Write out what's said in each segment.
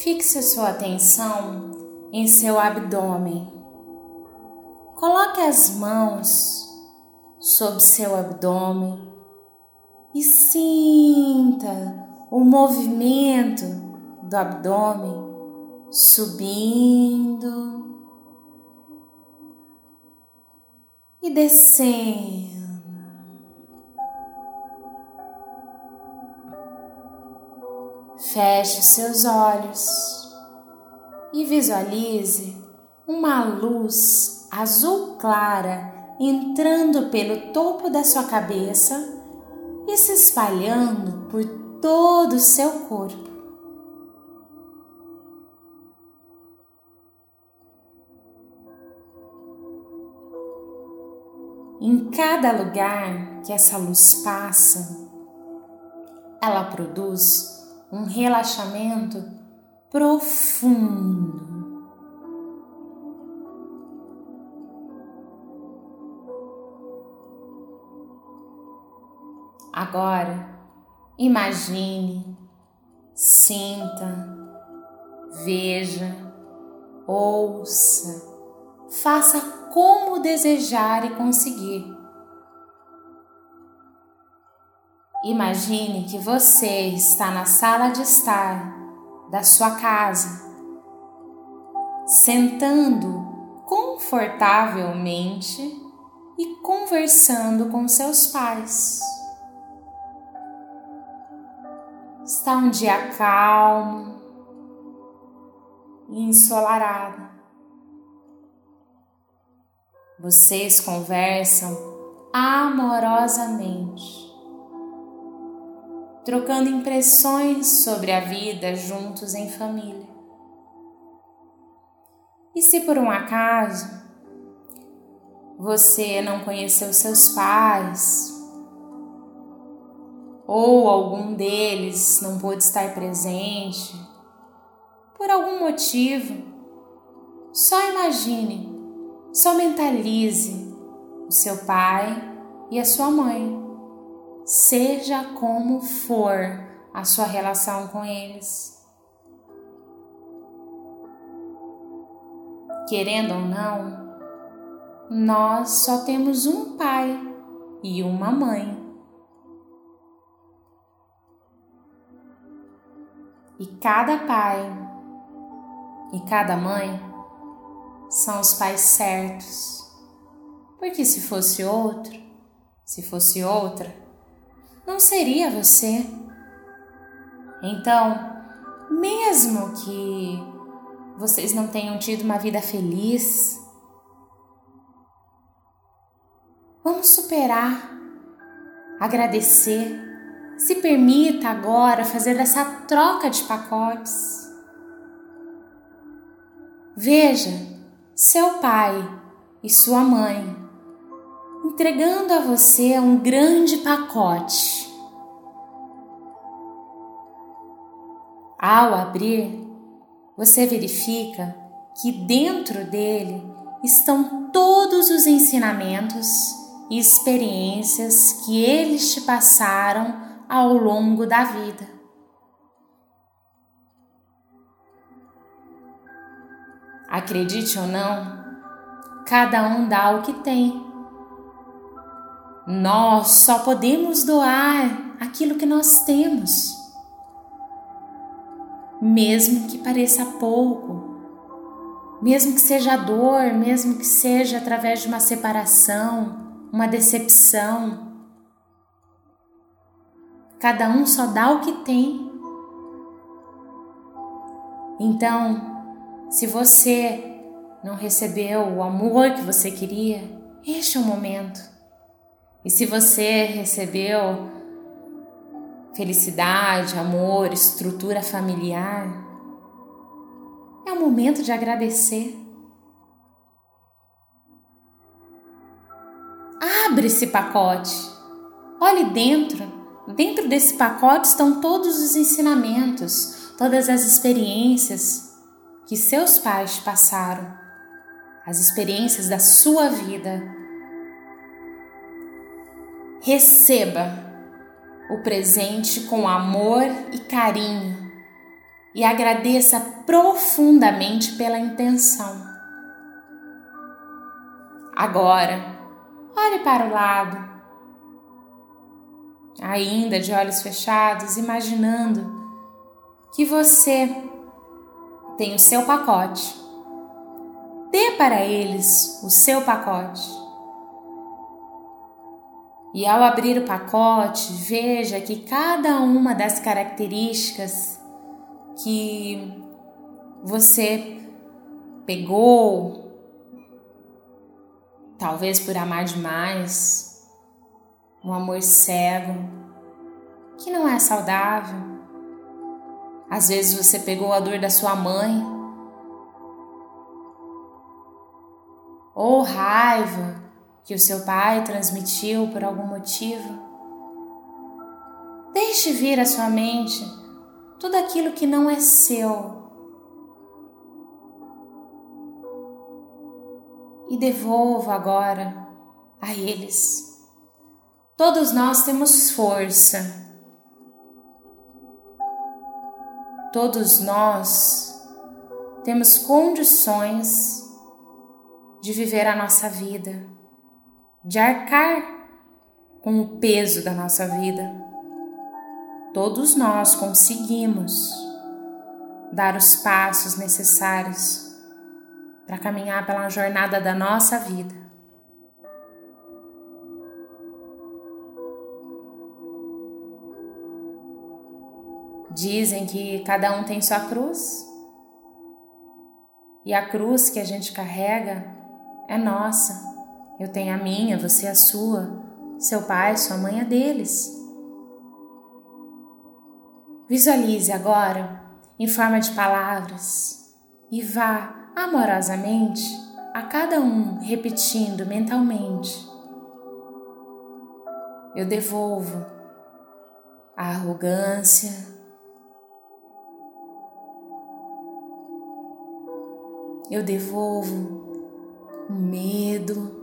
Fixe sua atenção em seu abdômen. Coloque as mãos sobre seu abdômen e sinta o movimento do abdômen subindo e descendo. Feche seus olhos e visualize uma luz azul clara entrando pelo topo da sua cabeça e se espalhando por todo o seu corpo. Em cada lugar que essa luz passa, ela produz um relaxamento profundo. Agora, imagine, sinta, veja, ouça, faça como desejar e conseguir. Imagine que você está na sala de estar da sua casa, sentando confortavelmente e conversando com seus pais. Está um dia calmo e ensolarado. Vocês conversam amorosamente trocando impressões sobre a vida juntos em família. E se por um acaso você não conheceu seus pais, ou algum deles não pôde estar presente, por algum motivo, só imagine, só mentalize o seu pai e a sua mãe seja como for a sua relação com eles. Querendo ou não, nós só temos um pai e uma mãe. E cada pai e cada mãe são os pais certos. Porque se fosse outro, se fosse outra, não seria você. Então, mesmo que vocês não tenham tido uma vida feliz, vamos superar, agradecer. Se permita agora fazer essa troca de pacotes. Veja seu pai e sua mãe entregando a você um grande pacote. Ao abrir, você verifica que dentro dele estão todos os ensinamentos e experiências que eles te passaram ao longo da vida. Acredite ou não, cada um dá o que tem. Nós só podemos doar aquilo que nós temos, mesmo que pareça pouco, mesmo que seja dor, mesmo que seja através de uma separação, uma decepção. Cada um só dá o que tem. Então, se você não recebeu o amor que você queria, este é o momento e se você recebeu felicidade, amor, estrutura familiar, é o momento de agradecer. Abre esse pacote. Olhe dentro. Dentro desse pacote estão todos os ensinamentos, todas as experiências que seus pais passaram, as experiências da sua vida Receba o presente com amor e carinho e agradeça profundamente pela intenção. Agora, olhe para o lado, ainda de olhos fechados, imaginando que você tem o seu pacote. Dê para eles o seu pacote. E ao abrir o pacote, veja que cada uma das características que você pegou, talvez por amar demais, um amor cego, que não é saudável. Às vezes você pegou a dor da sua mãe, ou raiva que o seu pai transmitiu por algum motivo. Deixe vir à sua mente tudo aquilo que não é seu. E devolva agora a eles. Todos nós temos força. Todos nós temos condições de viver a nossa vida de arcar com o peso da nossa vida. Todos nós conseguimos dar os passos necessários para caminhar pela jornada da nossa vida. Dizem que cada um tem sua cruz, e a cruz que a gente carrega é nossa. Eu tenho a minha, você a sua, seu pai, sua mãe a deles. Visualize agora em forma de palavras e vá amorosamente a cada um repetindo mentalmente. Eu devolvo a arrogância, eu devolvo o medo.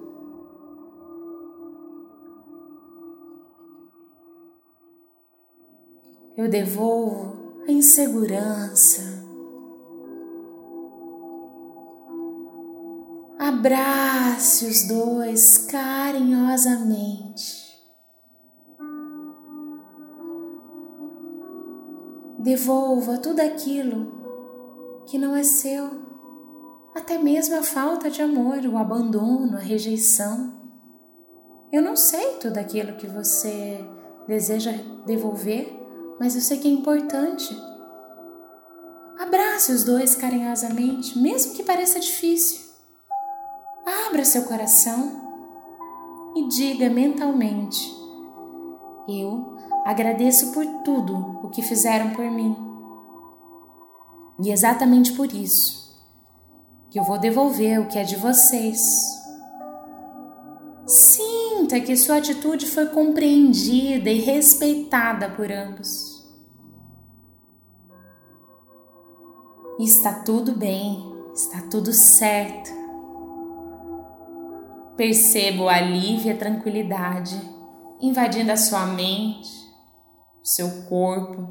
Eu devolvo a insegurança. Abrace os dois carinhosamente. Devolva tudo aquilo que não é seu, até mesmo a falta de amor, o abandono, a rejeição. Eu não sei tudo aquilo que você deseja devolver, mas eu sei que é importante. Abrace os dois carinhosamente, mesmo que pareça difícil. Abra seu coração e diga mentalmente: Eu agradeço por tudo o que fizeram por mim. E exatamente por isso que eu vou devolver o que é de vocês. Sinta que sua atitude foi compreendida e respeitada por ambos. Está tudo bem, está tudo certo. Perceba o alívio e a tranquilidade invadindo a sua mente, o seu corpo,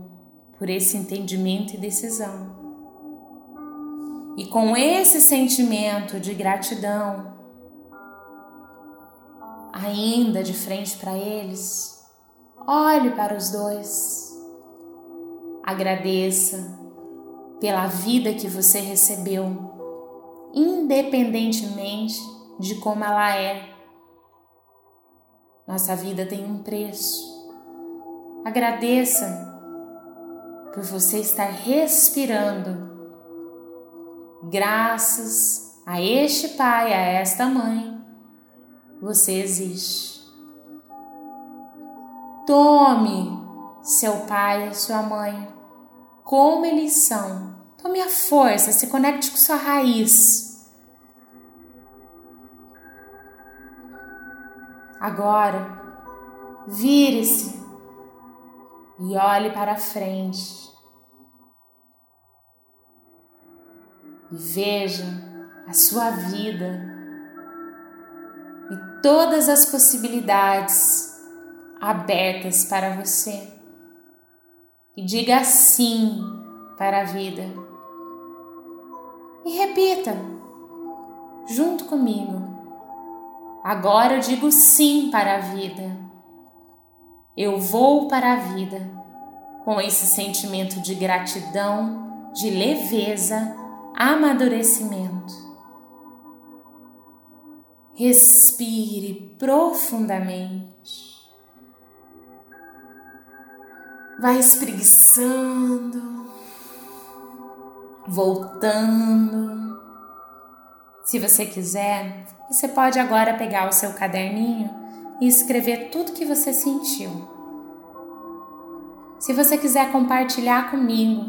por esse entendimento e decisão. E com esse sentimento de gratidão, ainda de frente para eles, olhe para os dois, agradeça pela vida que você recebeu, independentemente de como ela é. Nossa vida tem um preço. Agradeça por você estar respirando. Graças a este pai, a esta mãe, você existe. Tome seu pai e sua mãe como eles são. Tome a força, se conecte com sua raiz. Agora, vire-se e olhe para frente. E veja a sua vida e todas as possibilidades abertas para você. E diga sim para a vida. E repita, junto comigo. Agora eu digo sim para a vida. Eu vou para a vida com esse sentimento de gratidão, de leveza, amadurecimento. Respire profundamente. Vai espreguiçando, voltando. Se você quiser, você pode agora pegar o seu caderninho e escrever tudo que você sentiu. Se você quiser compartilhar comigo,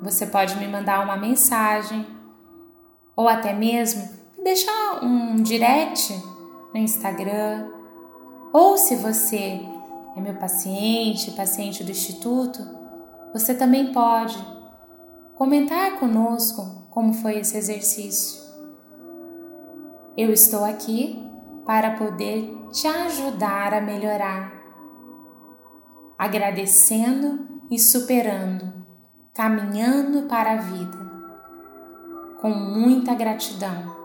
você pode me mandar uma mensagem ou até mesmo deixar um direct no Instagram. Ou se você é meu paciente, paciente do Instituto, você também pode comentar conosco como foi esse exercício. Eu estou aqui para poder te ajudar a melhorar, agradecendo e superando, caminhando para a vida, com muita gratidão.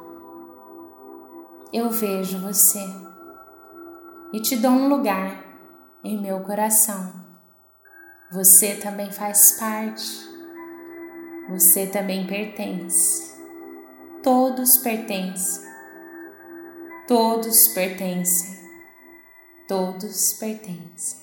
Eu vejo você e te dou um lugar em meu coração. Você também faz parte. Você também pertence. Todos pertencem. Todos pertencem. Todos pertencem.